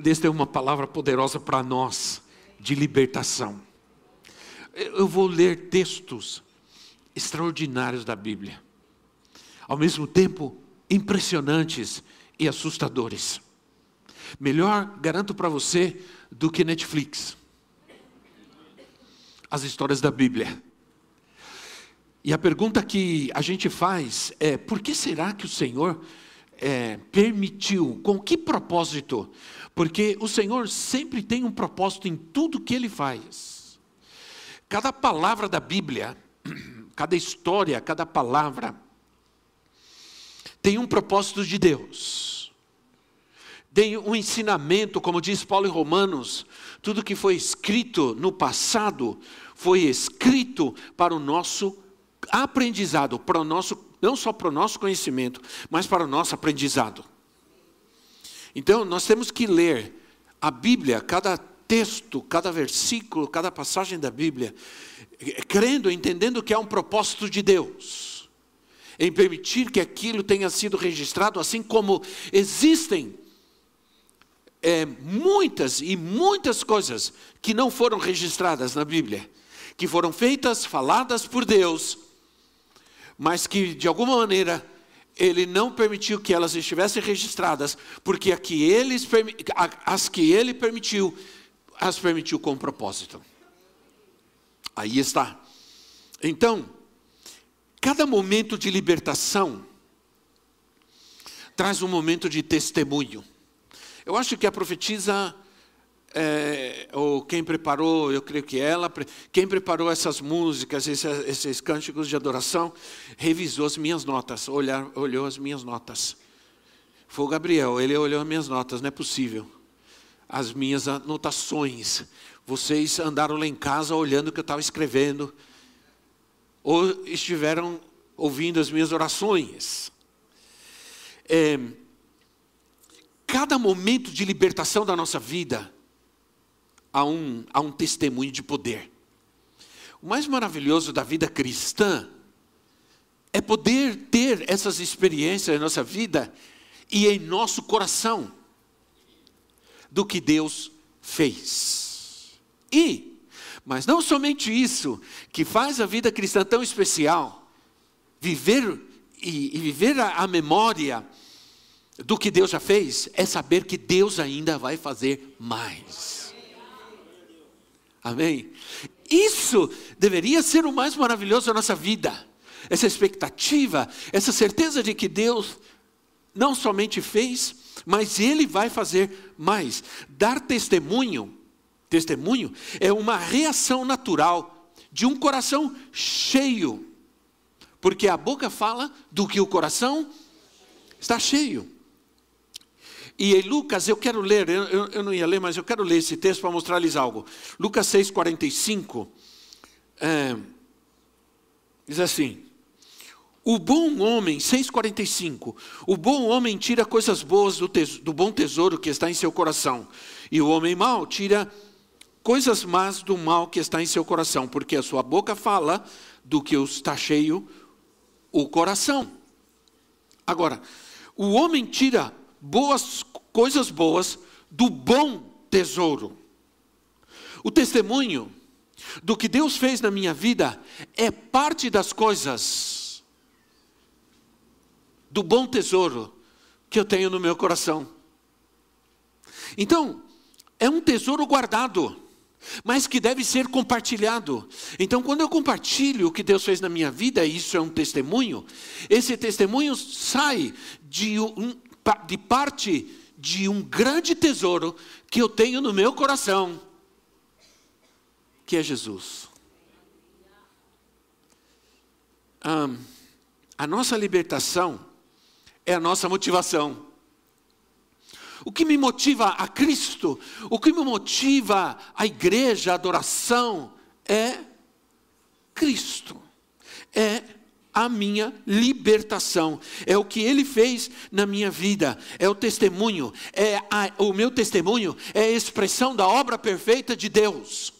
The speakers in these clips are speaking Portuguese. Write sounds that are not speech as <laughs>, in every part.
Deus tem uma palavra poderosa para nós de libertação. Eu vou ler textos extraordinários da Bíblia, ao mesmo tempo impressionantes e assustadores. Melhor, garanto para você, do que Netflix. As histórias da Bíblia. E a pergunta que a gente faz é: por que será que o Senhor é, permitiu, com que propósito? Porque o Senhor sempre tem um propósito em tudo que Ele faz. Cada palavra da Bíblia, <clears throat> cada história, cada palavra, tem um propósito de Deus. Tem um ensinamento, como diz Paulo em Romanos, tudo que foi escrito no passado foi escrito para o nosso aprendizado, para o nosso não só para o nosso conhecimento, mas para o nosso aprendizado. Então, nós temos que ler a Bíblia, cada texto, cada versículo, cada passagem da Bíblia, crendo, entendendo que há um propósito de Deus, em permitir que aquilo tenha sido registrado, assim como existem é, muitas e muitas coisas que não foram registradas na Bíblia, que foram feitas, faladas por Deus, mas que de alguma maneira ele não permitiu que elas estivessem registradas, porque que eles, as que ele permitiu, as permitiu com propósito. Aí está. Então, cada momento de libertação traz um momento de testemunho. Eu acho que a profetisa é, ou quem preparou, eu creio que ela, quem preparou essas músicas, esses, esses cânticos de adoração, revisou as minhas notas, olhar, olhou as minhas notas. Foi o Gabriel, ele olhou as minhas notas, não é possível. As minhas anotações. Vocês andaram lá em casa olhando o que eu estava escrevendo, ou estiveram ouvindo as minhas orações. É, cada momento de libertação da nossa vida, a um, a um testemunho de poder. O mais maravilhoso da vida cristã é poder ter essas experiências em nossa vida e em nosso coração do que Deus fez. E, mas não somente isso, que faz a vida cristã tão especial, viver e, e viver a, a memória do que Deus já fez, é saber que Deus ainda vai fazer mais. Amém? Isso deveria ser o mais maravilhoso da nossa vida. Essa expectativa, essa certeza de que Deus não somente fez, mas Ele vai fazer mais. Dar testemunho, testemunho é uma reação natural de um coração cheio, porque a boca fala do que o coração está cheio. E em Lucas, eu quero ler, eu, eu não ia ler, mas eu quero ler esse texto para mostrar-lhes algo. Lucas 6, 45, é, diz assim: O bom homem, 6,45, o bom homem tira coisas boas do, tesouro, do bom tesouro que está em seu coração, e o homem mau tira coisas más do mal que está em seu coração, porque a sua boca fala do que está cheio o coração. Agora, o homem tira boas coisas boas do bom tesouro. O testemunho do que Deus fez na minha vida é parte das coisas do bom tesouro que eu tenho no meu coração. Então, é um tesouro guardado, mas que deve ser compartilhado. Então, quando eu compartilho o que Deus fez na minha vida, isso é um testemunho, esse testemunho sai de, um, de parte de um grande tesouro que eu tenho no meu coração, que é Jesus. Um, a nossa libertação é a nossa motivação. O que me motiva a Cristo, o que me motiva a igreja, a adoração, é Cristo. É a minha libertação. É o que ele fez na minha vida. É o testemunho. É a, o meu testemunho é a expressão da obra perfeita de Deus.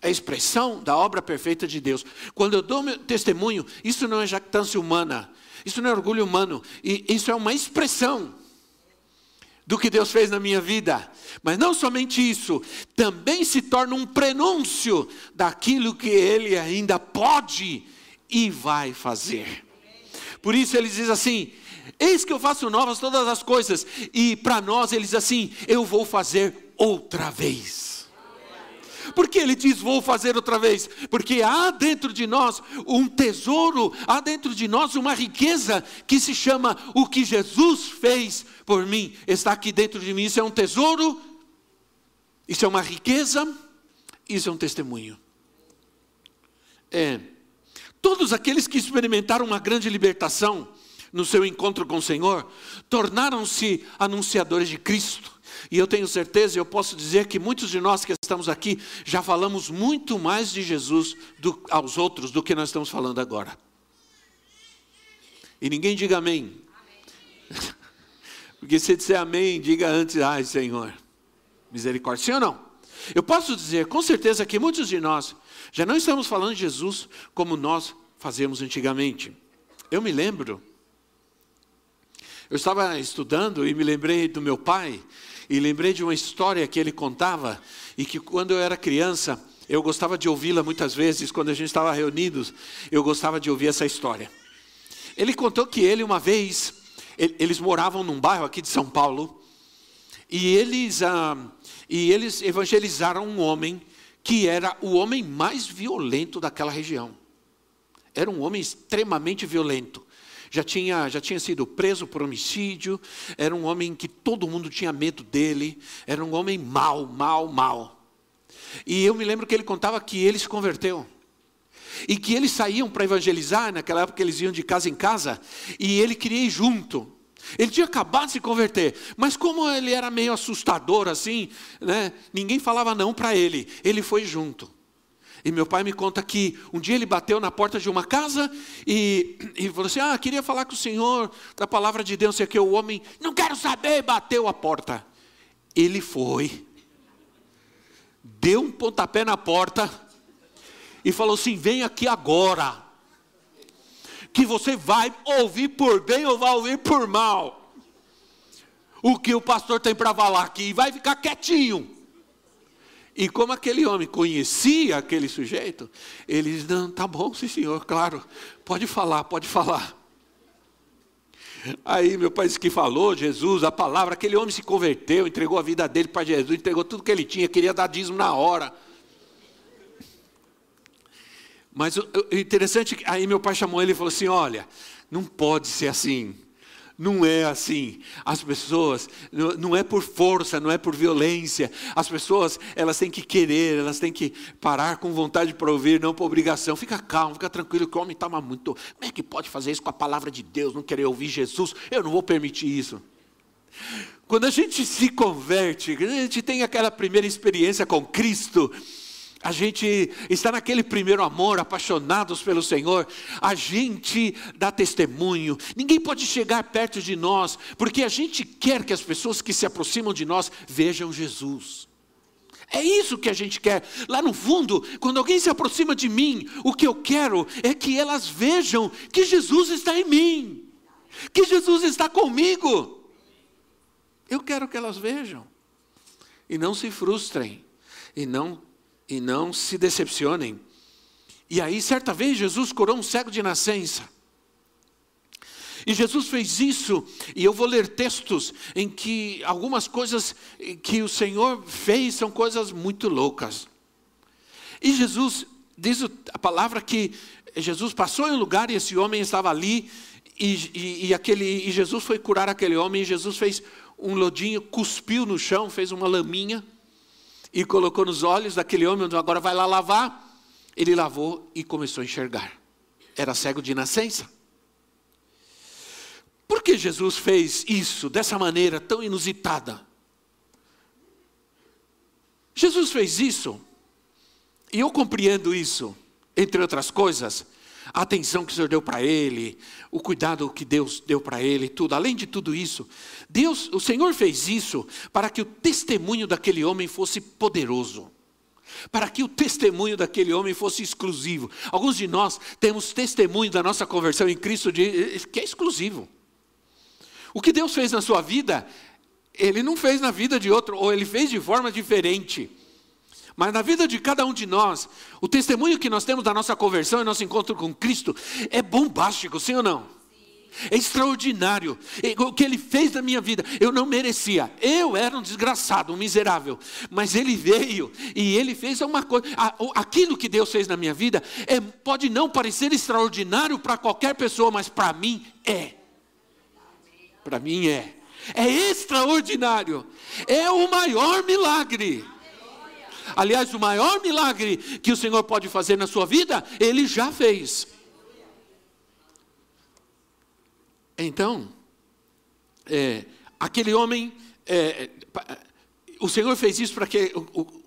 É a expressão da obra perfeita de Deus. Quando eu dou meu testemunho, isso não é jactância humana. Isso não é orgulho humano. E isso é uma expressão do que Deus fez na minha vida. Mas não somente isso, também se torna um prenúncio daquilo que Ele ainda pode e vai fazer. Por isso ele diz assim: Eis que eu faço novas todas as coisas, e para nós ele diz assim: Eu vou fazer outra vez. Por que ele diz vou fazer outra vez? Porque há dentro de nós um tesouro, há dentro de nós uma riqueza que se chama o que Jesus fez por mim. Está aqui dentro de mim. Isso é um tesouro, isso é uma riqueza, isso é um testemunho. É Todos aqueles que experimentaram uma grande libertação no seu encontro com o Senhor, tornaram-se anunciadores de Cristo. E eu tenho certeza, eu posso dizer que muitos de nós que estamos aqui já falamos muito mais de Jesus do, aos outros do que nós estamos falando agora. E ninguém diga amém. amém. <laughs> Porque se disser amém, diga antes, ai Senhor, misericórdia. Sim ou não? Eu posso dizer com certeza que muitos de nós já não estamos falando de Jesus como nós fazíamos antigamente. Eu me lembro, eu estava estudando e me lembrei do meu pai, e lembrei de uma história que ele contava, e que quando eu era criança, eu gostava de ouvi-la muitas vezes, quando a gente estava reunidos, eu gostava de ouvir essa história. Ele contou que ele, uma vez, eles moravam num bairro aqui de São Paulo, e eles, ah, e eles evangelizaram um homem que era o homem mais violento daquela região. Era um homem extremamente violento. Já tinha, já tinha sido preso por homicídio, era um homem que todo mundo tinha medo dele, era um homem mau, mau, mau. E eu me lembro que ele contava que ele se converteu. E que eles saíam para evangelizar, naquela época eles iam de casa em casa, e ele queria ir junto. Ele tinha acabado de se converter, mas como ele era meio assustador assim, né, ninguém falava não para ele, ele foi junto. E meu pai me conta que um dia ele bateu na porta de uma casa e, e falou assim: Ah, queria falar com o senhor da palavra de Deus. E aqui o homem, não quero saber, bateu a porta. Ele foi, deu um pontapé na porta e falou assim: Vem aqui agora que você vai ouvir por bem ou vai ouvir por mal. O que o pastor tem para falar aqui, vai ficar quietinho. E como aquele homem conhecia aquele sujeito, ele diz: Não, tá bom, sim senhor, claro, pode falar, pode falar. Aí meu pai disse que falou, Jesus, a palavra, aquele homem se converteu, entregou a vida dele para Jesus, entregou tudo que ele tinha, queria dar dízimo na hora. Mas o, interessante, aí meu pai chamou ele e falou assim: olha, não pode ser assim. Não é assim. As pessoas, não é por força, não é por violência. As pessoas, elas têm que querer, elas têm que parar com vontade para ouvir, não por obrigação. Fica calmo, fica tranquilo, que o homem está muito. Como é que pode fazer isso com a palavra de Deus, não querer ouvir Jesus? Eu não vou permitir isso. Quando a gente se converte, a gente tem aquela primeira experiência com Cristo, a gente está naquele primeiro amor, apaixonados pelo Senhor, a gente dá testemunho, ninguém pode chegar perto de nós, porque a gente quer que as pessoas que se aproximam de nós vejam Jesus. É isso que a gente quer. Lá no fundo, quando alguém se aproxima de mim, o que eu quero é que elas vejam que Jesus está em mim, que Jesus está comigo. Eu quero que elas vejam e não se frustrem e não e não se decepcionem. E aí, certa vez, Jesus curou um cego de nascença. E Jesus fez isso, e eu vou ler textos em que algumas coisas que o Senhor fez são coisas muito loucas. E Jesus, diz a palavra que Jesus passou em um lugar e esse homem estava ali, e, e, e, aquele, e Jesus foi curar aquele homem, e Jesus fez um lodinho, cuspiu no chão, fez uma laminha, e colocou nos olhos daquele homem, agora vai lá lavar. Ele lavou e começou a enxergar. Era cego de nascença. Por que Jesus fez isso dessa maneira tão inusitada? Jesus fez isso, e eu compreendo isso, entre outras coisas, a atenção que o Senhor deu para ele, o cuidado que Deus deu para ele, tudo. Além de tudo isso, Deus, o Senhor fez isso para que o testemunho daquele homem fosse poderoso. Para que o testemunho daquele homem fosse exclusivo. Alguns de nós temos testemunho da nossa conversão em Cristo de, que é exclusivo. O que Deus fez na sua vida, Ele não fez na vida de outro, ou Ele fez de forma diferente. Mas na vida de cada um de nós, o testemunho que nós temos da nossa conversão e nosso encontro com Cristo é bombástico, sim ou não? É extraordinário. O que ele fez na minha vida, eu não merecia. Eu era um desgraçado, um miserável. Mas ele veio e ele fez uma coisa. Aquilo que Deus fez na minha vida é, pode não parecer extraordinário para qualquer pessoa, mas para mim é. Para mim é. É extraordinário. É o maior milagre. Aliás, o maior milagre que o Senhor pode fazer na sua vida, Ele já fez. Então, é, aquele homem, é, o Senhor fez isso para que o,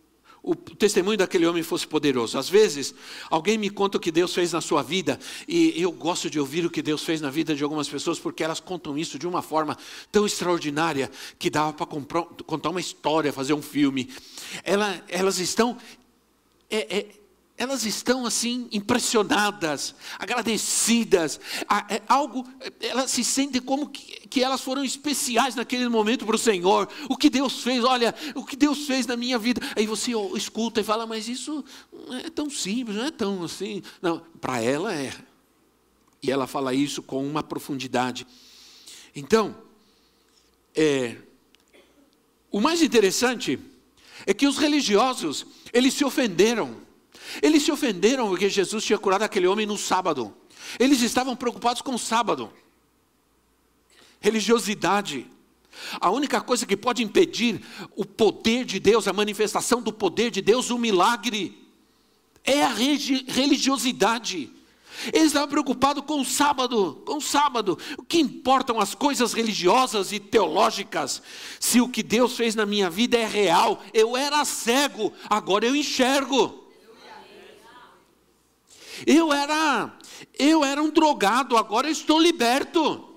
o testemunho daquele homem fosse poderoso. Às vezes, alguém me conta o que Deus fez na sua vida, e eu gosto de ouvir o que Deus fez na vida de algumas pessoas, porque elas contam isso de uma forma tão extraordinária que dava para contar uma história, fazer um filme. Ela, elas estão. É, é, elas estão assim impressionadas, agradecidas, é algo, elas se sentem como que, que elas foram especiais naquele momento para o Senhor. O que Deus fez, olha, o que Deus fez na minha vida. Aí você escuta e fala, mas isso não é tão simples, não é tão assim. Não, para ela é. E ela fala isso com uma profundidade. Então, é, o mais interessante é que os religiosos, eles se ofenderam eles se ofenderam porque Jesus tinha curado aquele homem no sábado. Eles estavam preocupados com o sábado. Religiosidade. A única coisa que pode impedir o poder de Deus, a manifestação do poder de Deus, o milagre, é a religiosidade. Eles estavam preocupados com o sábado, com o sábado. O que importam as coisas religiosas e teológicas? Se o que Deus fez na minha vida é real, eu era cego, agora eu enxergo. Eu era, eu era um drogado, agora estou liberto.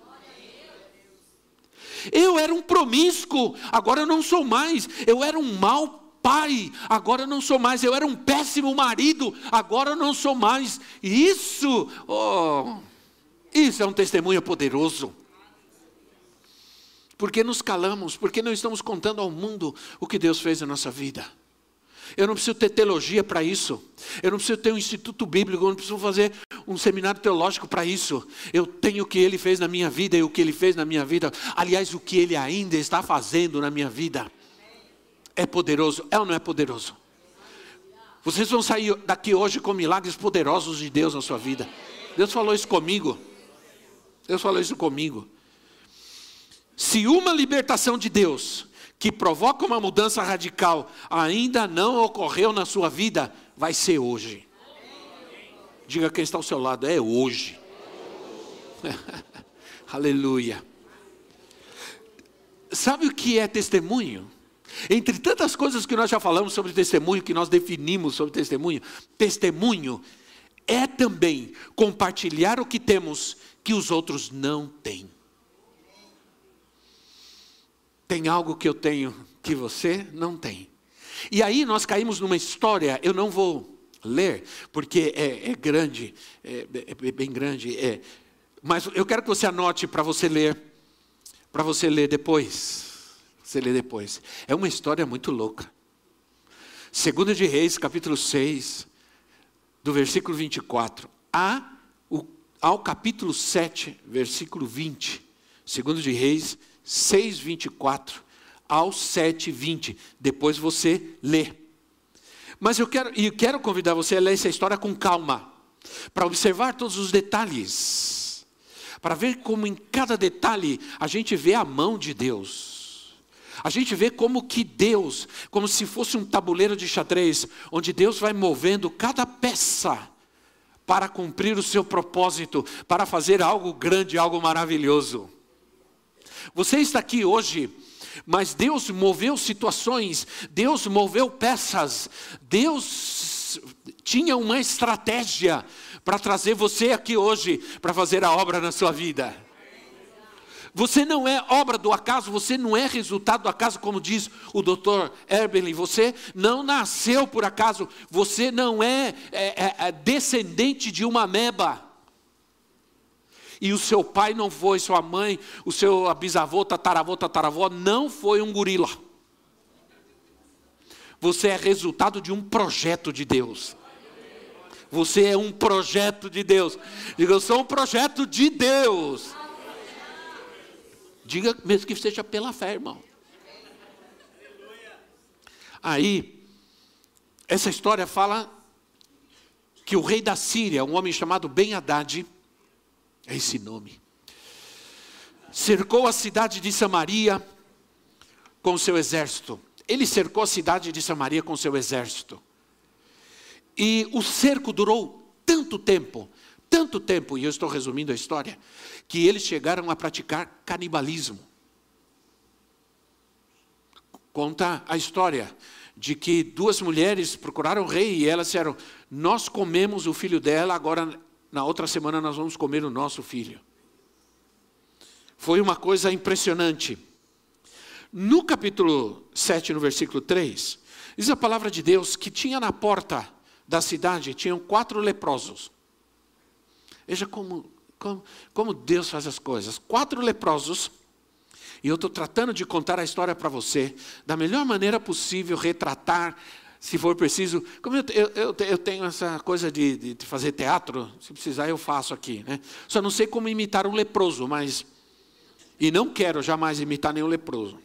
Eu era um promíscuo, agora eu não sou mais. Eu era um mau pai, agora eu não sou mais. Eu era um péssimo marido, agora eu não sou mais. Isso, oh, isso é um testemunho poderoso. Porque nos calamos, porque não estamos contando ao mundo o que Deus fez na nossa vida. Eu não preciso ter teologia para isso. Eu não preciso ter um instituto bíblico, eu não preciso fazer um seminário teológico para isso. Eu tenho o que ele fez na minha vida e o que ele fez na minha vida. Aliás, o que ele ainda está fazendo na minha vida. É poderoso, é ou não é poderoso? Vocês vão sair daqui hoje com milagres poderosos de Deus na sua vida. Deus falou isso comigo. Deus falou isso comigo. Se uma libertação de Deus que provoca uma mudança radical ainda não ocorreu na sua vida, vai ser hoje. Diga quem está ao seu lado, é hoje. <laughs> Aleluia. Sabe o que é testemunho? Entre tantas coisas que nós já falamos sobre testemunho, que nós definimos sobre testemunho, testemunho é também compartilhar o que temos que os outros não têm. Tem algo que eu tenho que você não tem. E aí nós caímos numa história, eu não vou ler, porque é, é grande, é, é, bem grande, é. mas eu quero que você anote para você ler, para você ler depois. Você lê depois. É uma história muito louca. Segunda de Reis, capítulo 6, do versículo 24 a, o, ao capítulo 7, versículo 20. Segundo de Reis 6:24 ao 7:20. Depois você lê. Mas eu quero e quero convidar você a ler essa história com calma, para observar todos os detalhes, para ver como em cada detalhe a gente vê a mão de Deus. A gente vê como que Deus, como se fosse um tabuleiro de xadrez, onde Deus vai movendo cada peça para cumprir o seu propósito, para fazer algo grande, algo maravilhoso. Você está aqui hoje, mas Deus moveu situações, Deus moveu peças, Deus tinha uma estratégia para trazer você aqui hoje para fazer a obra na sua vida. Você não é obra do acaso, você não é resultado do acaso, como diz o doutor Erbelin. Você não nasceu por acaso, você não é, é, é, é descendente de uma meba. E o seu pai não foi, sua mãe, o seu bisavô, tataravô, tataravó, não foi um gorila. Você é resultado de um projeto de Deus. Você é um projeto de Deus. Diga, eu sou um projeto de Deus. Diga mesmo que seja pela fé, irmão. Aí, essa história fala que o rei da Síria, um homem chamado Ben Haddad, é esse nome, cercou a cidade de Samaria com seu exército. Ele cercou a cidade de Samaria com seu exército. E o cerco durou tanto tempo, tanto tempo, e eu estou resumindo a história, que eles chegaram a praticar canibalismo. Conta a história de que duas mulheres procuraram o rei e elas disseram: Nós comemos o filho dela, agora na outra semana nós vamos comer o nosso filho. Foi uma coisa impressionante. No capítulo 7, no versículo 3, diz a palavra de Deus que tinha na porta da cidade, tinham quatro leprosos. Veja como como, como Deus faz as coisas. Quatro leprosos, e eu estou tratando de contar a história para você, da melhor maneira possível, retratar, se for preciso. Como eu, eu, eu tenho essa coisa de, de, fazer teatro, se precisar eu faço aqui. Né? Só não sei como imitar um leproso, mas. E não quero jamais imitar nenhum leproso.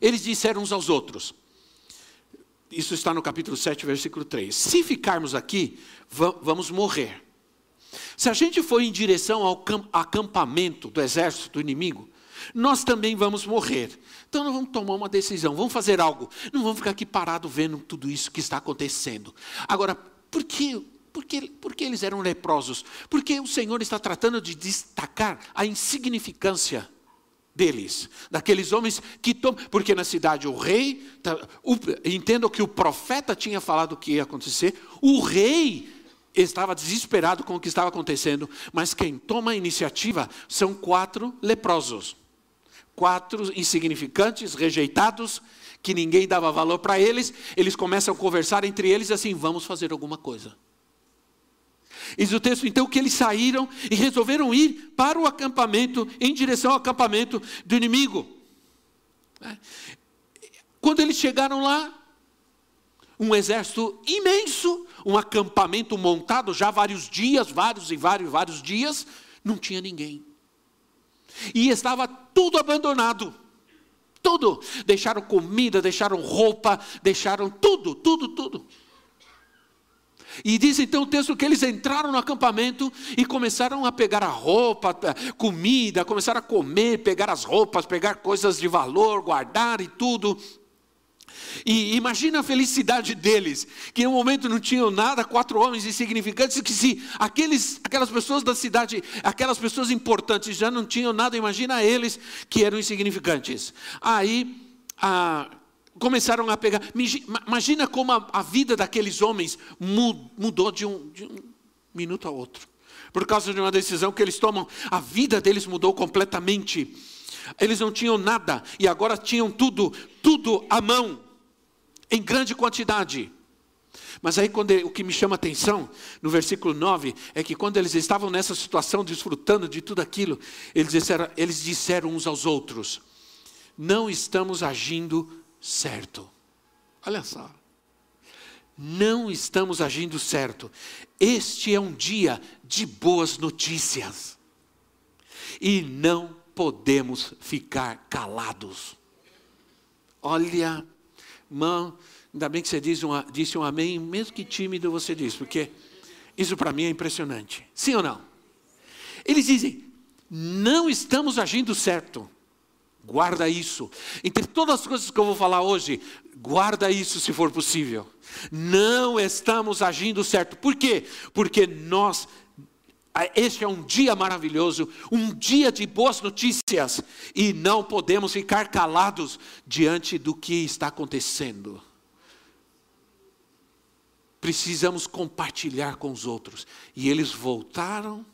Eles disseram uns aos outros. Isso está no capítulo 7, versículo 3. Se ficarmos aqui, vamos morrer. Se a gente for em direção ao acampamento do exército do inimigo, nós também vamos morrer. Então nós vamos tomar uma decisão, vamos fazer algo. Não vamos ficar aqui parado vendo tudo isso que está acontecendo. Agora, por que, por que, por que eles eram leprosos? Porque o Senhor está tratando de destacar a insignificância deles, daqueles homens que tomam, porque na cidade o rei, tá, entendo que o profeta tinha falado o que ia acontecer, o rei estava desesperado com o que estava acontecendo, mas quem toma a iniciativa são quatro leprosos. Quatro insignificantes, rejeitados, que ninguém dava valor para eles. Eles começam a conversar entre eles assim: vamos fazer alguma coisa. Diz o texto então que eles saíram e resolveram ir para o acampamento, em direção ao acampamento do inimigo. Quando eles chegaram lá, um exército imenso, um acampamento montado já vários dias, vários e vários, vários dias, não tinha ninguém. E estava tudo abandonado. Tudo. Deixaram comida, deixaram roupa, deixaram tudo, tudo, tudo. E diz então o texto que eles entraram no acampamento e começaram a pegar a roupa, comida, começaram a comer, pegar as roupas, pegar coisas de valor, guardar e tudo. E imagina a felicidade deles, que em um momento não tinham nada, quatro homens insignificantes, que se aqueles, aquelas pessoas da cidade, aquelas pessoas importantes já não tinham nada, imagina eles que eram insignificantes. Aí a, começaram a pegar. Imagina como a, a vida daqueles homens mudou de um, de um minuto a outro. Por causa de uma decisão que eles tomam, a vida deles mudou completamente. Eles não tinham nada e agora tinham tudo, tudo à mão em grande quantidade. Mas aí quando o que me chama atenção no versículo 9 é que quando eles estavam nessa situação desfrutando de tudo aquilo, eles disseram, eles disseram uns aos outros: "Não estamos agindo certo". Olha só. Não estamos agindo certo. Este é um dia de boas notícias. E não podemos ficar calados. Olha Irmão, ainda bem que você disse um, disse um amém, mesmo que tímido você disse, porque isso para mim é impressionante. Sim ou não? Eles dizem: não estamos agindo certo. Guarda isso. Entre todas as coisas que eu vou falar hoje, guarda isso se for possível. Não estamos agindo certo. Por quê? Porque nós este é um dia maravilhoso, um dia de boas notícias, e não podemos ficar calados diante do que está acontecendo. Precisamos compartilhar com os outros. E eles voltaram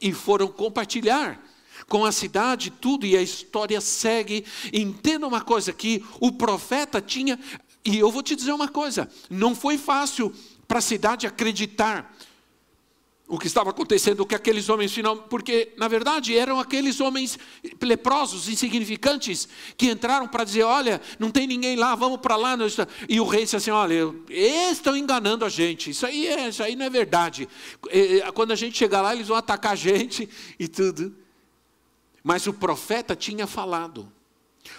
e foram compartilhar com a cidade, tudo, e a história segue. Entenda uma coisa: que o profeta tinha, e eu vou te dizer uma coisa, não foi fácil para a cidade acreditar o que estava acontecendo com aqueles homens final, porque na verdade eram aqueles homens leprosos, insignificantes, que entraram para dizer: olha, não tem ninguém lá, vamos para lá. E o rei disse assim: olha, estão enganando a gente, isso aí, é, isso aí não é verdade. Quando a gente chegar lá, eles vão atacar a gente <laughs> e tudo. Mas o profeta tinha falado.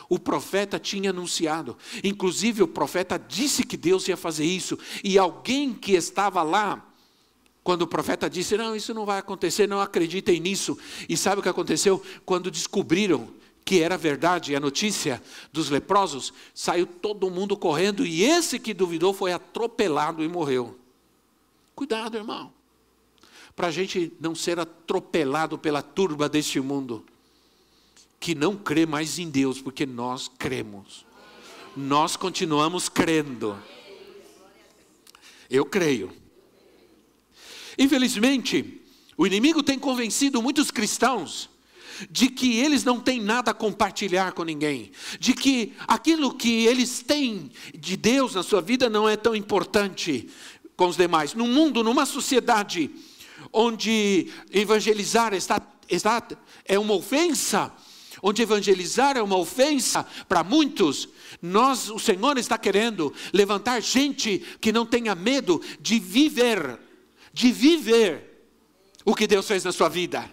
O profeta tinha anunciado, inclusive o profeta disse que Deus ia fazer isso, e alguém que estava lá, quando o profeta disse: Não, isso não vai acontecer, não acreditem nisso. E sabe o que aconteceu? Quando descobriram que era verdade a notícia dos leprosos, saiu todo mundo correndo e esse que duvidou foi atropelado e morreu. Cuidado, irmão, para a gente não ser atropelado pela turba deste mundo, que não crê mais em Deus, porque nós cremos, nós continuamos crendo. Eu creio. Infelizmente, o inimigo tem convencido muitos cristãos de que eles não têm nada a compartilhar com ninguém, de que aquilo que eles têm de Deus na sua vida não é tão importante com os demais. Num mundo, numa sociedade onde evangelizar está, está é uma ofensa, onde evangelizar é uma ofensa para muitos, nós, o Senhor está querendo levantar gente que não tenha medo de viver de viver o que Deus fez na sua vida,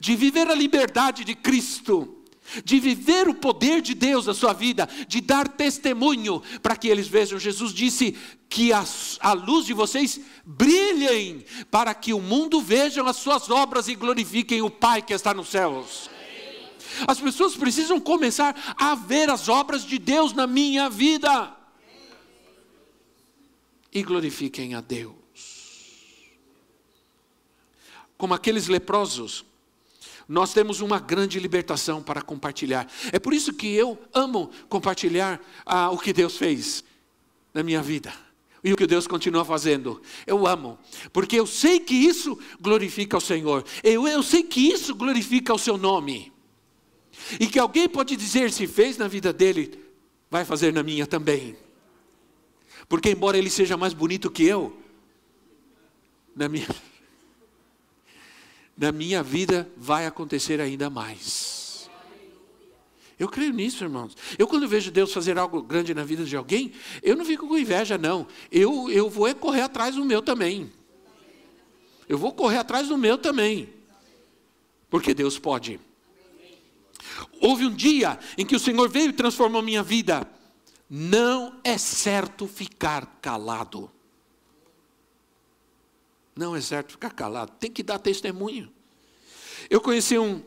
de viver a liberdade de Cristo, de viver o poder de Deus na sua vida, de dar testemunho para que eles vejam. Jesus disse que a, a luz de vocês brilhem, para que o mundo vejam as suas obras e glorifiquem o Pai que está nos céus. As pessoas precisam começar a ver as obras de Deus na minha vida. E glorifiquem a Deus como aqueles leprosos, nós temos uma grande libertação para compartilhar. É por isso que eu amo compartilhar ah, o que Deus fez na minha vida. E o que Deus continua fazendo. Eu amo. Porque eu sei que isso glorifica o Senhor. Eu, eu sei que isso glorifica o seu nome. E que alguém pode dizer, se fez na vida dele, vai fazer na minha também. Porque embora ele seja mais bonito que eu, na minha na minha vida vai acontecer ainda mais. Eu creio nisso, irmãos. Eu, quando vejo Deus fazer algo grande na vida de alguém, eu não fico com inveja, não. Eu, eu vou é correr atrás do meu também. Eu vou correr atrás do meu também. Porque Deus pode. Houve um dia em que o Senhor veio e transformou minha vida. Não é certo ficar calado. Não certo ficar calado, tem que dar testemunho. Eu conheci um,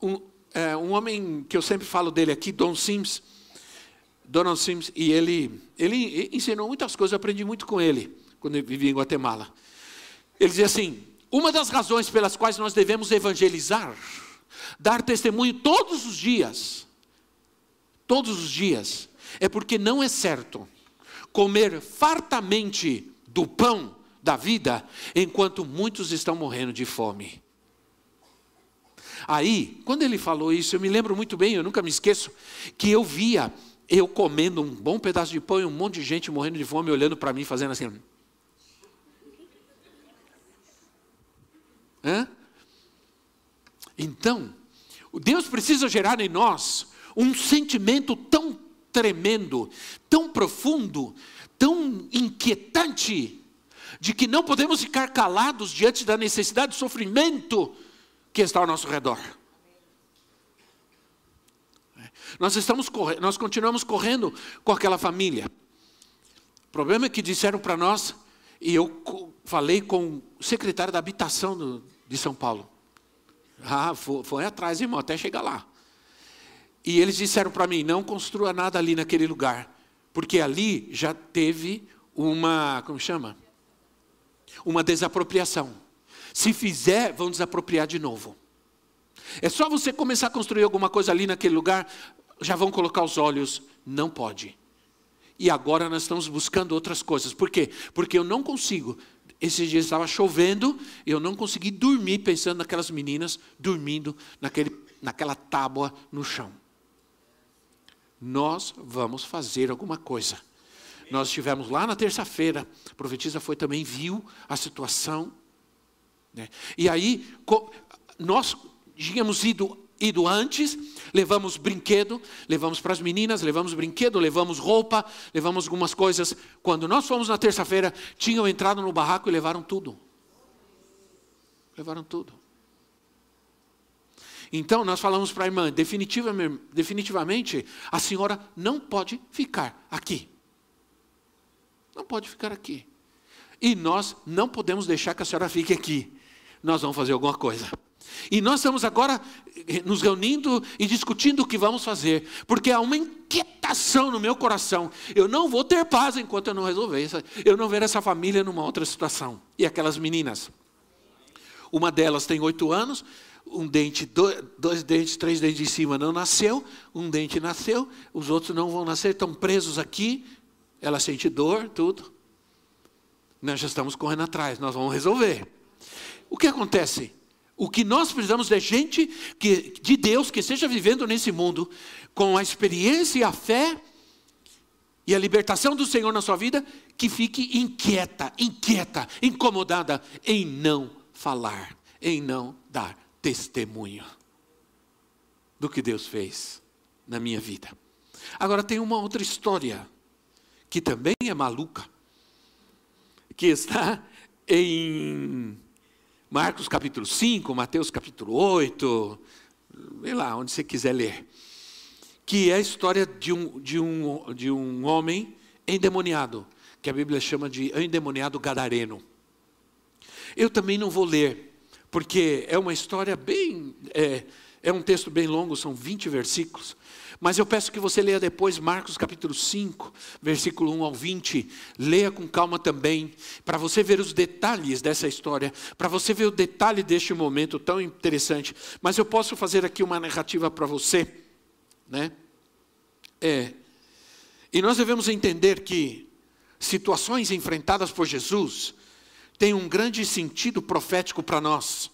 um, é, um homem que eu sempre falo dele aqui, Don Sims, Donald Sims, e ele, ele ensinou muitas coisas, eu aprendi muito com ele, quando eu vivia em Guatemala. Ele dizia assim: uma das razões pelas quais nós devemos evangelizar, dar testemunho todos os dias, todos os dias, é porque não é certo comer fartamente do pão da vida, enquanto muitos estão morrendo de fome. Aí, quando ele falou isso, eu me lembro muito bem, eu nunca me esqueço, que eu via eu comendo um bom pedaço de pão e um monte de gente morrendo de fome olhando para mim, fazendo assim. Hã? Então, Deus precisa gerar em nós um sentimento tão tremendo, tão profundo, tão inquietante, de que não podemos ficar calados diante da necessidade de sofrimento que está ao nosso redor. Nós estamos correndo, nós continuamos correndo com aquela família. O problema é que disseram para nós, e eu falei com o secretário da habitação do, de São Paulo. Ah, foi, foi atrás, irmão, até chegar lá. E eles disseram para mim: não construa nada ali naquele lugar, porque ali já teve uma, como chama? Uma desapropriação. Se fizer, vão desapropriar de novo. É só você começar a construir alguma coisa ali naquele lugar, já vão colocar os olhos. Não pode. E agora nós estamos buscando outras coisas. Por quê? Porque eu não consigo. Esses dias estava chovendo, eu não consegui dormir pensando naquelas meninas dormindo naquele, naquela tábua no chão. Nós vamos fazer alguma coisa. Nós estivemos lá na terça-feira, a profetisa foi também, viu a situação. Né? E aí, nós tínhamos ido, ido antes, levamos brinquedo, levamos para as meninas, levamos brinquedo, levamos roupa, levamos algumas coisas. Quando nós fomos na terça-feira, tinham entrado no barraco e levaram tudo. Levaram tudo. Então nós falamos para a irmã, definitivamente, definitivamente, a senhora não pode ficar aqui. Não pode ficar aqui. E nós não podemos deixar que a senhora fique aqui. Nós vamos fazer alguma coisa. E nós estamos agora eh, nos reunindo e discutindo o que vamos fazer, porque há uma inquietação no meu coração. Eu não vou ter paz enquanto eu não resolver isso, eu não ver essa família numa outra situação. E aquelas meninas, uma delas tem oito anos, um dente, dois, dentes, três dentes de cima não nasceu, um dente nasceu, os outros não vão nascer, estão presos aqui. Ela sente dor, tudo. Nós já estamos correndo atrás, nós vamos resolver. O que acontece? O que nós precisamos é gente que, de Deus que esteja vivendo nesse mundo com a experiência e a fé e a libertação do Senhor na sua vida, que fique inquieta, inquieta, incomodada em não falar, em não dar testemunho do que Deus fez na minha vida. Agora tem uma outra história que também é maluca, que está em Marcos capítulo 5, Mateus capítulo 8, sei lá, onde você quiser ler. Que é a história de um, de um, de um homem endemoniado, que a Bíblia chama de endemoniado gadareno. Eu também não vou ler, porque é uma história bem. É, é um texto bem longo, são 20 versículos. Mas eu peço que você leia depois Marcos capítulo 5, versículo 1 ao 20. Leia com calma também, para você ver os detalhes dessa história, para você ver o detalhe deste momento tão interessante. Mas eu posso fazer aqui uma narrativa para você, né? É. E nós devemos entender que situações enfrentadas por Jesus têm um grande sentido profético para nós.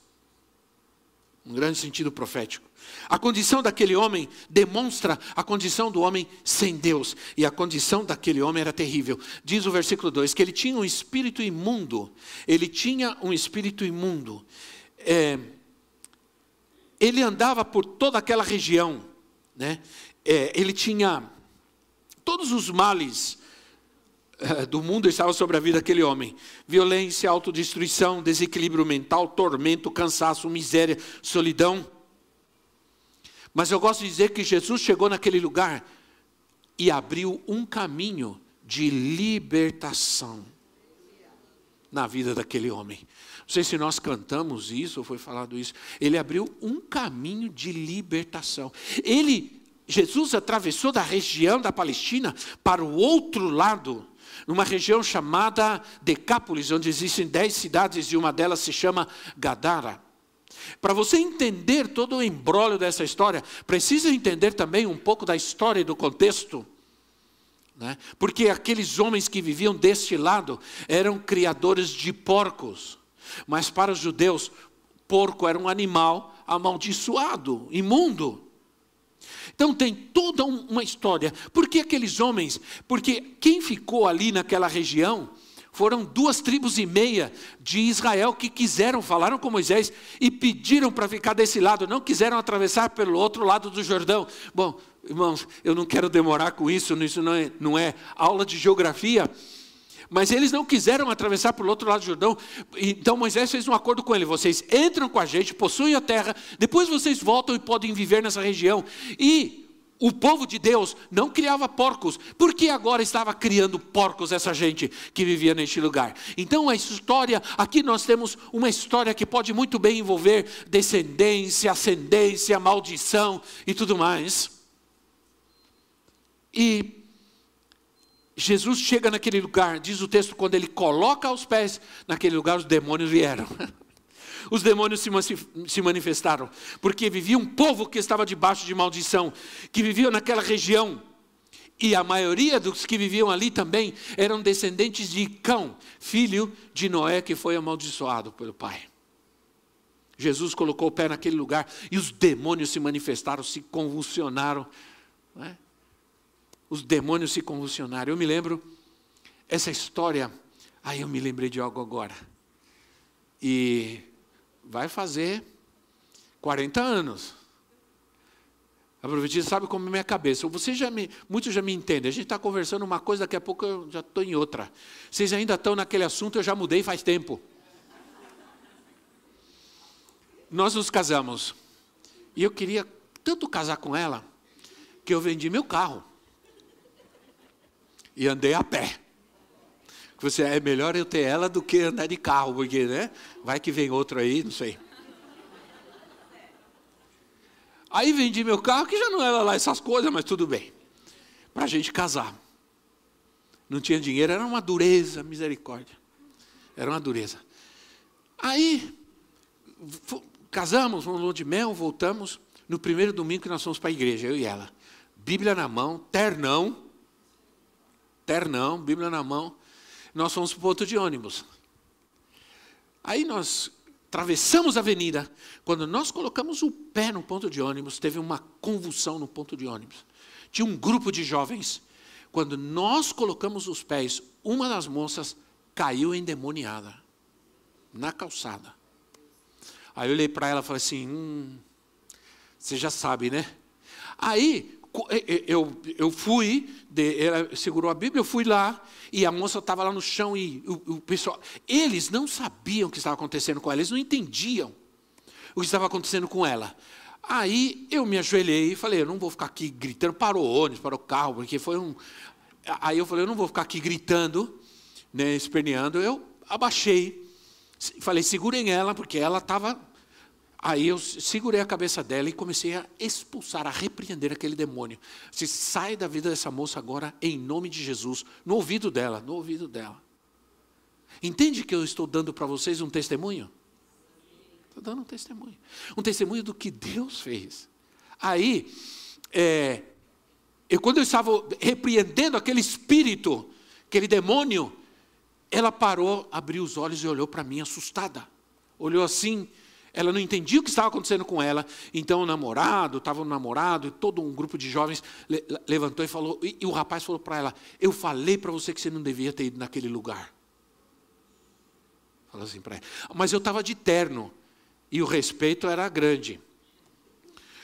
Um grande sentido profético. A condição daquele homem demonstra a condição do homem sem Deus. E a condição daquele homem era terrível. Diz o versículo 2: que ele tinha um espírito imundo. Ele tinha um espírito imundo. É, ele andava por toda aquela região. Né? É, ele tinha todos os males do mundo estavam sobre a vida daquele homem: violência, autodestruição, desequilíbrio mental, tormento, cansaço, miséria, solidão. Mas eu gosto de dizer que Jesus chegou naquele lugar e abriu um caminho de libertação na vida daquele homem. Não sei se nós cantamos isso ou foi falado isso. Ele abriu um caminho de libertação. Ele, Jesus atravessou da região da Palestina para o outro lado, numa região chamada Decápolis, onde existem dez cidades e uma delas se chama Gadara. Para você entender todo o embrólio dessa história, precisa entender também um pouco da história e do contexto. Né? Porque aqueles homens que viviam deste lado eram criadores de porcos. Mas para os judeus, porco era um animal amaldiçoado, imundo. Então tem toda uma história. Por que aqueles homens? Porque quem ficou ali naquela região foram duas tribos e meia de Israel que quiseram, falaram com Moisés e pediram para ficar desse lado, não quiseram atravessar pelo outro lado do Jordão. Bom, irmãos, eu não quero demorar com isso, isso não é, não é aula de geografia. Mas eles não quiseram atravessar pelo outro lado do Jordão. Então Moisés fez um acordo com ele: vocês entram com a gente, possuem a terra, depois vocês voltam e podem viver nessa região. E o povo de Deus não criava porcos, por que agora estava criando porcos essa gente que vivia neste lugar? Então a história, aqui nós temos uma história que pode muito bem envolver descendência, ascendência, maldição e tudo mais. E Jesus chega naquele lugar, diz o texto, quando ele coloca os pés naquele lugar, os demônios vieram. <laughs> os demônios se manifestaram? Porque vivia um povo que estava debaixo de maldição, que vivia naquela região. E a maioria dos que viviam ali também eram descendentes de Cão, filho de Noé, que foi amaldiçoado pelo pai. Jesus colocou o pé naquele lugar e os demônios se manifestaram, se convulsionaram. É? Os demônios se convulsionaram. Eu me lembro, essa história, aí eu me lembrei de algo agora. E vai fazer 40 anos. A profetisa sabe como é minha cabeça. Você já me, muitos já me entendem. A gente está conversando uma coisa, daqui a pouco eu já estou em outra. Vocês ainda estão naquele assunto, eu já mudei faz tempo. Nós nos casamos. E eu queria tanto casar com ela, que eu vendi meu carro. E andei a pé. Você é melhor eu ter ela do que andar de carro, porque, né? Vai que vem outro aí, não sei. Aí vendi meu carro, que já não era lá essas coisas, mas tudo bem. Para a gente casar. Não tinha dinheiro, era uma dureza, misericórdia. Era uma dureza. Aí, casamos, vamos de mel, voltamos. No primeiro domingo que nós fomos para a igreja, eu e ela. Bíblia na mão, ternão. Ternão, Bíblia na mão. Nós fomos para o ponto de ônibus. Aí nós atravessamos a avenida. Quando nós colocamos o pé no ponto de ônibus, teve uma convulsão no ponto de ônibus. Tinha um grupo de jovens. Quando nós colocamos os pés, uma das moças caiu endemoniada na calçada. Aí eu olhei para ela e falei assim: hum, você já sabe, né? Aí eu, eu fui, ela segurou a Bíblia, eu fui lá, e a moça estava lá no chão, e o, o, pessoal, eles não sabiam o que estava acontecendo com ela, eles não entendiam o que estava acontecendo com ela. Aí eu me ajoelhei e falei, eu não vou ficar aqui gritando, parou o ônibus, parou o carro, porque foi um. Aí eu falei, eu não vou ficar aqui gritando, né, esperneando. Eu abaixei, falei, segurem ela, porque ela estava Aí eu segurei a cabeça dela e comecei a expulsar, a repreender aquele demônio. Se sai da vida dessa moça agora, em nome de Jesus, no ouvido dela, no ouvido dela. Entende que eu estou dando para vocês um testemunho? Estou dando um testemunho. Um testemunho do que Deus fez. Aí, é, eu, quando eu estava repreendendo aquele espírito, aquele demônio, ela parou, abriu os olhos e olhou para mim assustada. Olhou assim ela não entendia o que estava acontecendo com ela. Então o namorado, estava o namorado, e todo um grupo de jovens levantou e falou, e, e o rapaz falou para ela: "Eu falei para você que você não devia ter ido naquele lugar". Falou assim para ela. Mas eu estava de terno e o respeito era grande.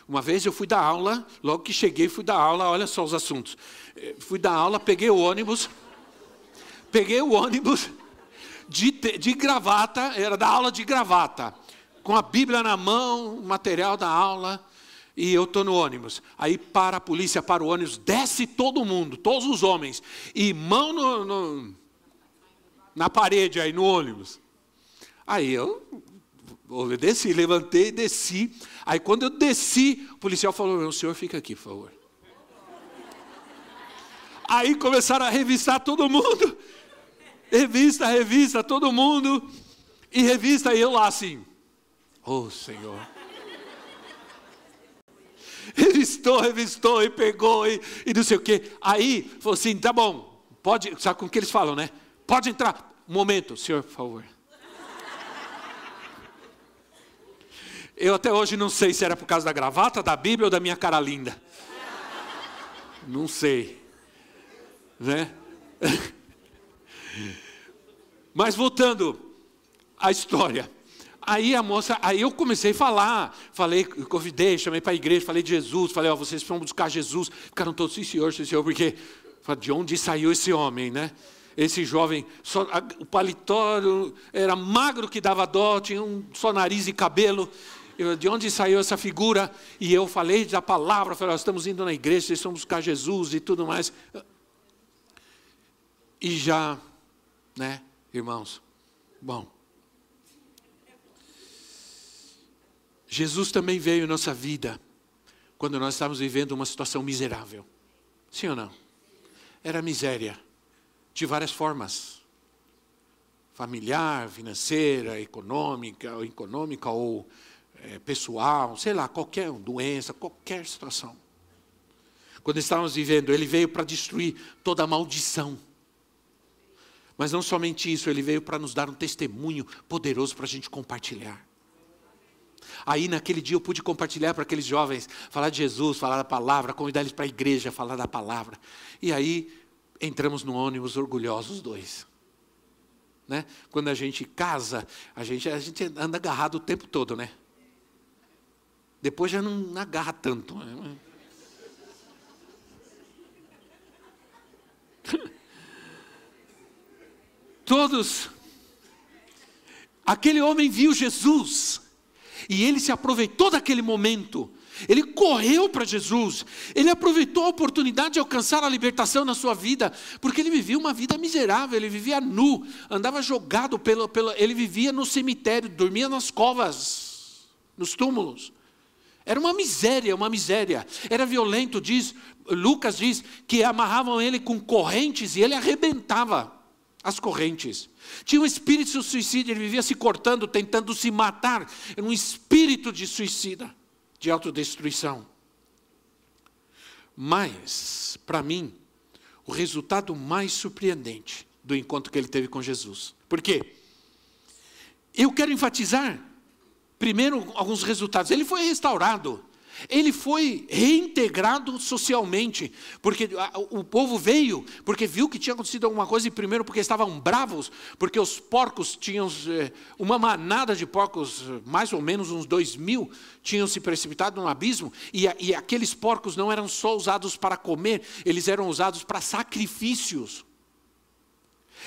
Uma vez eu fui dar aula, logo que cheguei fui dar aula, olha só os assuntos. Eh, fui dar aula, peguei o ônibus, peguei o ônibus de, de gravata, era da aula de gravata com a Bíblia na mão, material da aula, e eu estou no ônibus. Aí para a polícia, para o ônibus, desce todo mundo, todos os homens, e mão no, no, na parede aí no ônibus. Aí eu desci, levantei, desci. Aí quando eu desci, o policial falou: o senhor fica aqui, por favor. Aí começaram a revistar todo mundo. Revista, revista, todo mundo. E revista, e eu lá assim. Oh, Senhor. Revistou, revistou e pegou e, e não sei o quê. Aí falou assim: tá bom, pode. Sabe com o que eles falam, né? Pode entrar. Um momento, senhor, por favor. Eu até hoje não sei se era por causa da gravata, da Bíblia ou da minha cara linda. Não sei. Né? <laughs> Mas voltando à história. Aí a moça, aí eu comecei a falar, falei, convidei, chamei para a igreja, falei de Jesus, falei, ó, vocês vão buscar Jesus. Ficaram todos, sim senhor, sim senhor, porque de onde saiu esse homem, né? Esse jovem, só, o paletó era magro que dava dó, tinha um só nariz e cabelo. Eu, de onde saiu essa figura? E eu falei da palavra, falei, nós estamos indo na igreja, vocês vão buscar Jesus e tudo mais. E já, né, irmãos, bom, Jesus também veio em nossa vida quando nós estávamos vivendo uma situação miserável. Sim ou não? Era miséria, de várias formas. familiar, financeira, econômica, ou econômica ou é, pessoal, sei lá, qualquer doença, qualquer situação. Quando estávamos vivendo, ele veio para destruir toda a maldição. Mas não somente isso, ele veio para nos dar um testemunho poderoso para a gente compartilhar. Aí naquele dia eu pude compartilhar para aqueles jovens, falar de Jesus, falar da palavra, convidar eles para a igreja, falar da palavra. E aí entramos no ônibus orgulhosos dois. Né? Quando a gente casa, a gente, a gente anda agarrado o tempo todo, né? Depois já não agarra tanto. Né? <laughs> Todos. Aquele homem viu Jesus. E ele se aproveitou daquele momento. Ele correu para Jesus, ele aproveitou a oportunidade de alcançar a libertação na sua vida, porque ele vivia uma vida miserável, ele vivia nu, andava jogado pelo, pelo ele vivia no cemitério, dormia nas covas, nos túmulos. Era uma miséria, uma miséria. Era violento, diz, Lucas diz que amarravam ele com correntes e ele arrebentava as correntes. Tinha um espírito de suicídio, ele vivia se cortando, tentando se matar. Era um espírito de suicida, de autodestruição. Mas, para mim, o resultado mais surpreendente do encontro que ele teve com Jesus. Por quê? Eu quero enfatizar, primeiro, alguns resultados. Ele foi restaurado. Ele foi reintegrado socialmente, porque o povo veio, porque viu que tinha acontecido alguma coisa, e primeiro porque estavam bravos, porque os porcos tinham, eh, uma manada de porcos, mais ou menos uns dois mil, tinham se precipitado num abismo, e, e aqueles porcos não eram só usados para comer, eles eram usados para sacrifícios.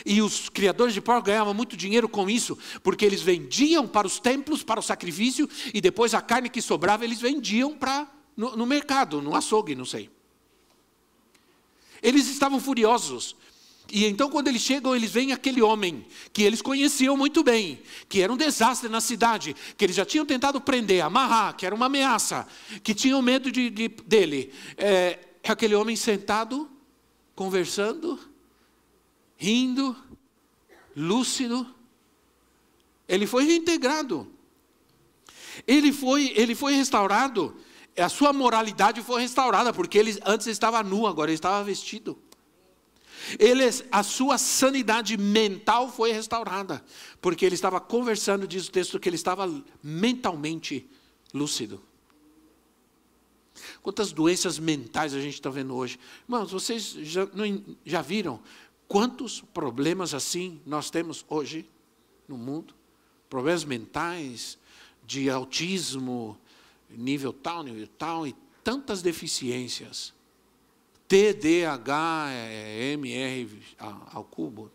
E os criadores de porcos ganhavam muito dinheiro com isso, porque eles vendiam para os templos, para o sacrifício, e depois a carne que sobrava eles vendiam para no, no mercado, no açougue, não sei. Eles estavam furiosos. E então, quando eles chegam, eles veem aquele homem que eles conheciam muito bem, que era um desastre na cidade, que eles já tinham tentado prender, amarrar, que era uma ameaça, que tinham medo de, de, dele. É, aquele homem sentado, conversando, rindo, lúcido. Ele foi reintegrado. Ele foi, ele foi restaurado. A sua moralidade foi restaurada, porque ele antes estava nu, agora ele estava vestido. Ele, a sua sanidade mental foi restaurada, porque ele estava conversando, diz o texto, que ele estava mentalmente lúcido. Quantas doenças mentais a gente está vendo hoje? Irmãos, vocês já, não, já viram Quantos problemas assim nós temos hoje no mundo? Problemas mentais, de autismo, nível tal, nível tal, e tantas deficiências. TDAH, MR ao cubo.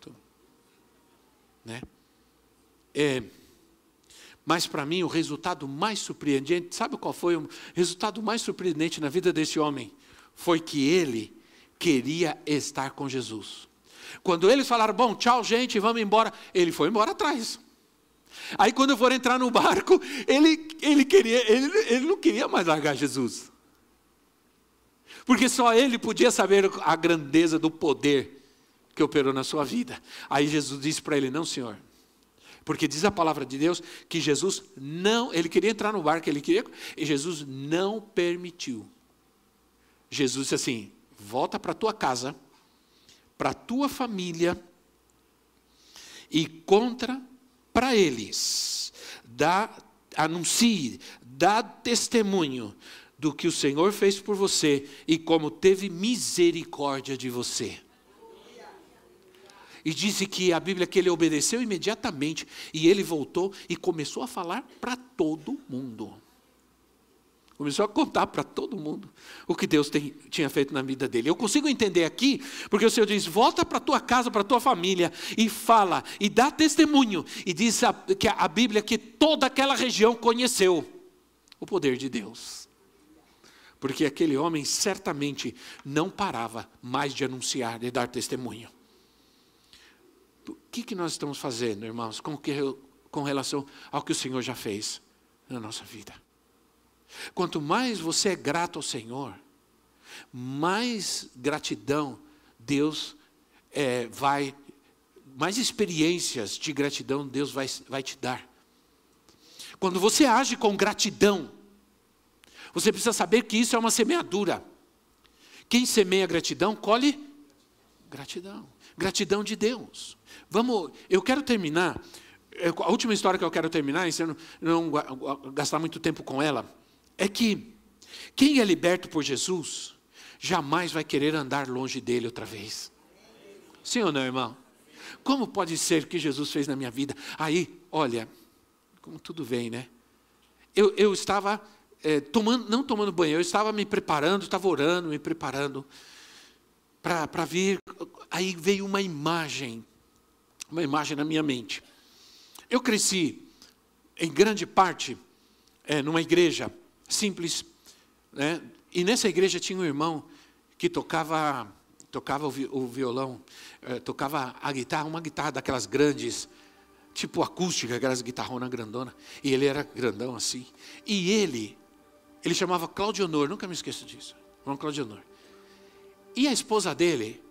Né? É, mas para mim o resultado mais surpreendente, sabe qual foi o resultado mais surpreendente na vida desse homem? Foi que ele queria estar com Jesus. Quando eles falaram, bom, tchau, gente, vamos embora, ele foi embora atrás. Aí quando eu for entrar no barco, ele, ele, queria, ele, ele não queria mais largar Jesus. Porque só ele podia saber a grandeza do poder que operou na sua vida. Aí Jesus disse para ele: Não, senhor. Porque diz a palavra de Deus que Jesus não, ele queria entrar no barco, ele queria, e Jesus não permitiu. Jesus disse assim: Volta para tua casa para a tua família e contra para eles. Dá, anuncie, dá testemunho do que o Senhor fez por você e como teve misericórdia de você. E disse que a Bíblia que ele obedeceu imediatamente e ele voltou e começou a falar para todo mundo. Começou a contar para todo mundo o que Deus tem, tinha feito na vida dele. Eu consigo entender aqui, porque o Senhor diz: volta para tua casa, para tua família, e fala, e dá testemunho. E diz a, que a Bíblia que toda aquela região conheceu o poder de Deus. Porque aquele homem certamente não parava mais de anunciar, de dar testemunho. O que, que nós estamos fazendo, irmãos, com, que, com relação ao que o Senhor já fez na nossa vida? Quanto mais você é grato ao Senhor, mais gratidão Deus é, vai mais experiências de gratidão Deus vai, vai te dar. Quando você age com gratidão, você precisa saber que isso é uma semeadura. Quem semeia gratidão, colhe gratidão. Gratidão de Deus. Vamos, eu quero terminar. A última história que eu quero terminar, e não, não gastar muito tempo com ela, é que quem é liberto por Jesus jamais vai querer andar longe dele outra vez. Sim ou não, irmão? Como pode ser que Jesus fez na minha vida? Aí, olha, como tudo vem, né? Eu, eu estava é, tomando, não tomando banho, eu estava me preparando, estava orando, me preparando para vir. Aí veio uma imagem, uma imagem na minha mente. Eu cresci, em grande parte, é, numa igreja simples, né? e nessa igreja tinha um irmão que tocava tocava o violão, é, tocava a guitarra, uma guitarra daquelas grandes, tipo acústica, aquelas guitarronas grandona. E ele era grandão assim. E ele, ele chamava Claudio Honor, nunca me esqueço disso. Irmão Claudio Honor. E a esposa dele,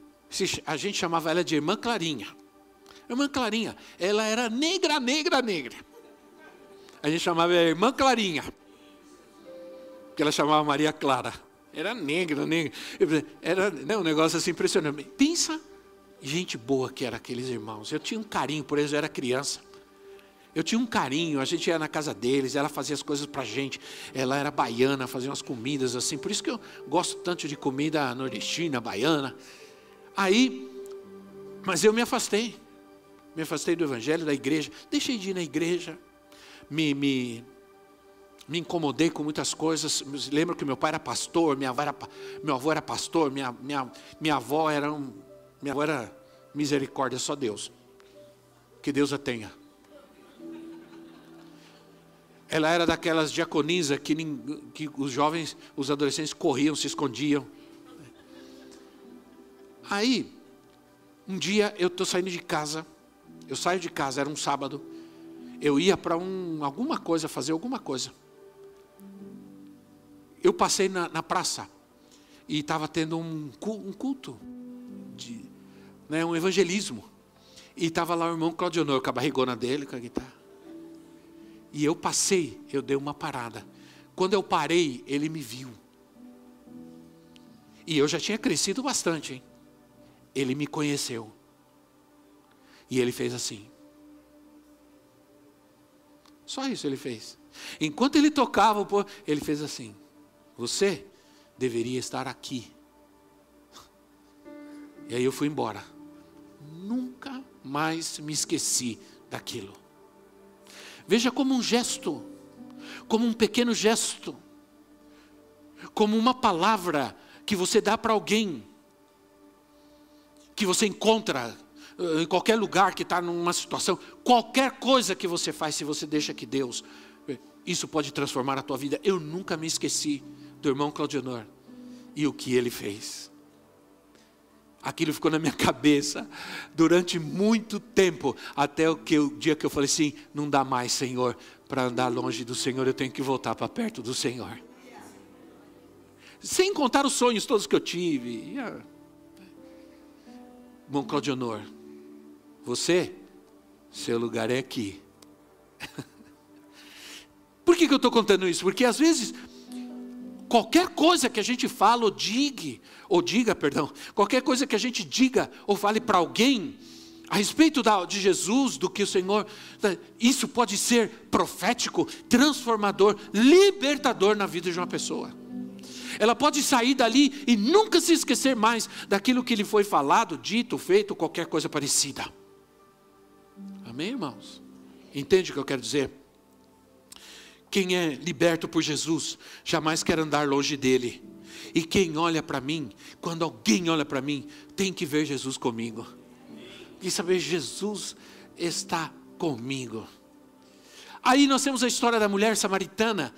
a gente chamava ela de Irmã Clarinha. Irmã Clarinha, ela era negra, negra, negra. A gente chamava ela Irmã Clarinha. Que ela chamava Maria Clara. Era negra, negra. Era né, um negócio assim impressionante. Pensa, gente boa que eram aqueles irmãos. Eu tinha um carinho por eles, eu era criança. Eu tinha um carinho, a gente ia na casa deles, ela fazia as coisas para a gente. Ela era baiana, fazia umas comidas assim. Por isso que eu gosto tanto de comida nordestina, baiana. Aí, mas eu me afastei. Me afastei do evangelho, da igreja. Deixei de ir na igreja. Me, me, me incomodei com muitas coisas. Lembro que meu pai era pastor, minha avó era, meu avô era pastor, minha, minha, minha avó era um, minha avó era misericórdia, só Deus. Que Deus a tenha. Ela era daquelas diaconisas que, que os jovens, os adolescentes corriam, se escondiam. Aí, um dia eu estou saindo de casa, eu saio de casa, era um sábado, eu ia para um, alguma coisa, fazer alguma coisa. Eu passei na, na praça e estava tendo um, um culto, de, né, um evangelismo. E estava lá o irmão Claudionor com a barrigona dele, com a guitarra. E eu passei, eu dei uma parada. Quando eu parei, ele me viu. E eu já tinha crescido bastante, hein? Ele me conheceu. E ele fez assim. Só isso ele fez. Enquanto ele tocava, ele fez assim. Você deveria estar aqui. E aí eu fui embora. Nunca mais me esqueci daquilo. Veja como um gesto, como um pequeno gesto, como uma palavra que você dá para alguém, que você encontra eh, em qualquer lugar que está numa situação, qualquer coisa que você faz, se você deixa que Deus, eh, isso pode transformar a tua vida. Eu nunca me esqueci do irmão Claudionor e o que ele fez aquilo ficou na minha <laughs> cabeça durante muito tempo, até o, que, o dia que eu falei assim: não dá mais, Senhor, para andar longe do Senhor, eu tenho que voltar para perto do Senhor. Sem contar os sonhos todos que eu tive. Bom, Claudionor, você, seu lugar é aqui. <laughs> Por que, que eu estou contando isso? Porque às vezes Qualquer coisa que a gente fala ou diga, ou diga, perdão, qualquer coisa que a gente diga ou fale para alguém a respeito da, de Jesus, do que o Senhor, isso pode ser profético, transformador, libertador na vida de uma pessoa. Ela pode sair dali e nunca se esquecer mais daquilo que lhe foi falado, dito, feito, qualquer coisa parecida. Amém, irmãos? Entende o que eu quero dizer? Quem é liberto por Jesus jamais quer andar longe dele. E quem olha para mim, quando alguém olha para mim, tem que ver Jesus comigo. E saber Jesus está comigo. Aí nós temos a história da mulher samaritana.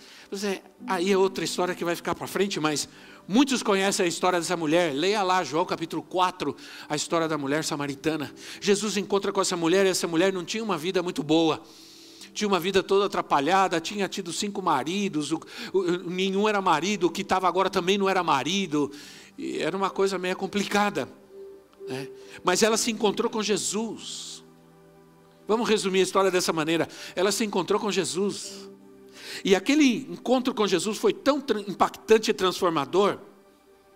Aí é outra história que vai ficar para frente, mas muitos conhecem a história dessa mulher. Leia lá João capítulo 4, a história da mulher samaritana. Jesus encontra com essa mulher e essa mulher não tinha uma vida muito boa tinha uma vida toda atrapalhada, tinha tido cinco maridos, o, o, nenhum era marido, o que estava agora também não era marido, era uma coisa meio complicada. Né? Mas ela se encontrou com Jesus. Vamos resumir a história dessa maneira. Ela se encontrou com Jesus. E aquele encontro com Jesus foi tão impactante e transformador,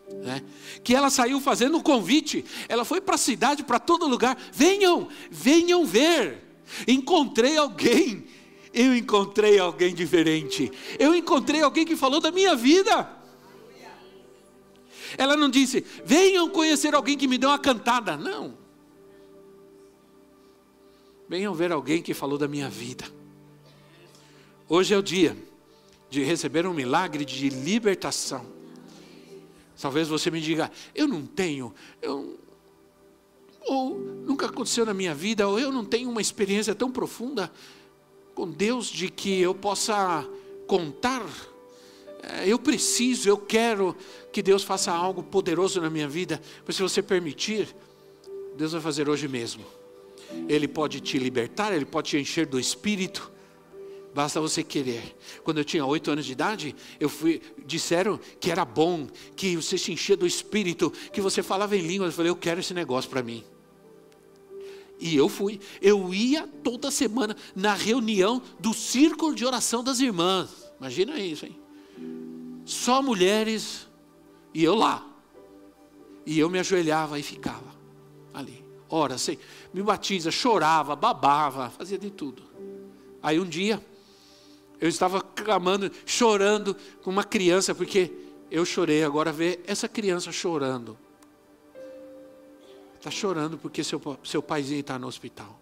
né, que ela saiu fazendo um convite. Ela foi para a cidade, para todo lugar. Venham, venham ver. Encontrei alguém. Eu encontrei alguém diferente. Eu encontrei alguém que falou da minha vida. Ela não disse, venham conhecer alguém que me deu uma cantada. Não. Venham ver alguém que falou da minha vida. Hoje é o dia de receber um milagre de libertação. Talvez você me diga, eu não tenho, eu, ou nunca aconteceu na minha vida, ou eu não tenho uma experiência tão profunda com Deus de que eu possa contar. É, eu preciso, eu quero que Deus faça algo poderoso na minha vida, mas se você permitir, Deus vai fazer hoje mesmo. Ele pode te libertar, Ele pode te encher do Espírito, basta você querer. Quando eu tinha oito anos de idade, eu fui, disseram que era bom, que você se enchia do Espírito, que você falava em línguas. Eu falei, eu quero esse negócio para mim. E eu fui, eu ia toda semana na reunião do círculo de oração das irmãs. Imagina isso, hein? Só mulheres e eu lá. E eu me ajoelhava e ficava ali. Ora, assim, me batiza, chorava, babava, fazia de tudo. Aí um dia, eu estava clamando, chorando com uma criança, porque eu chorei, agora ver essa criança chorando. Está chorando porque seu, seu paizinho está no hospital.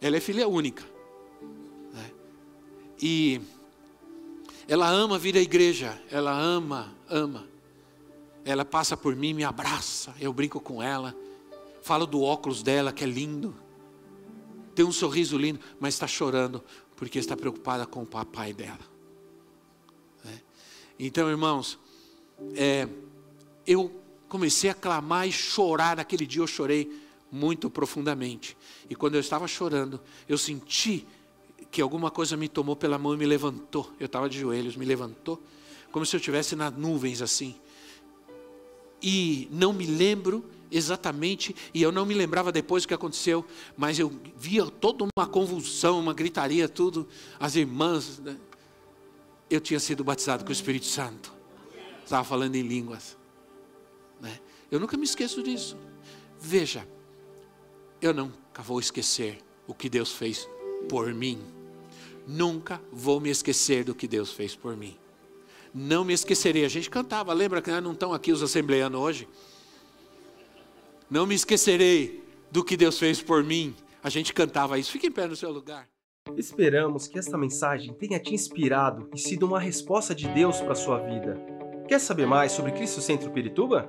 Ela é filha única. Né? E ela ama vir à igreja, ela ama, ama. Ela passa por mim, me abraça, eu brinco com ela, falo do óculos dela que é lindo, tem um sorriso lindo, mas está chorando porque está preocupada com o papai dela. É. Então, irmãos, é, eu comecei a clamar e chorar. Naquele dia eu chorei muito profundamente. E quando eu estava chorando, eu senti que alguma coisa me tomou pela mão e me levantou. Eu estava de joelhos, me levantou, como se eu estivesse nas nuvens assim. E não me lembro exatamente, e eu não me lembrava depois o que aconteceu, mas eu via toda uma convulsão, uma gritaria, tudo. As irmãs, né? eu tinha sido batizado com o Espírito Santo, estava falando em línguas. Né? Eu nunca me esqueço disso. Veja, eu nunca vou esquecer o que Deus fez por mim. Nunca vou me esquecer do que Deus fez por mim. Não me esquecerei. A gente cantava, lembra que não estão aqui os assembleanos hoje? Não me esquecerei do que Deus fez por mim. A gente cantava isso. Fique em pé no seu lugar. Esperamos que esta mensagem tenha te inspirado e sido uma resposta de Deus para a sua vida. Quer saber mais sobre Cristo Centro Pirituba?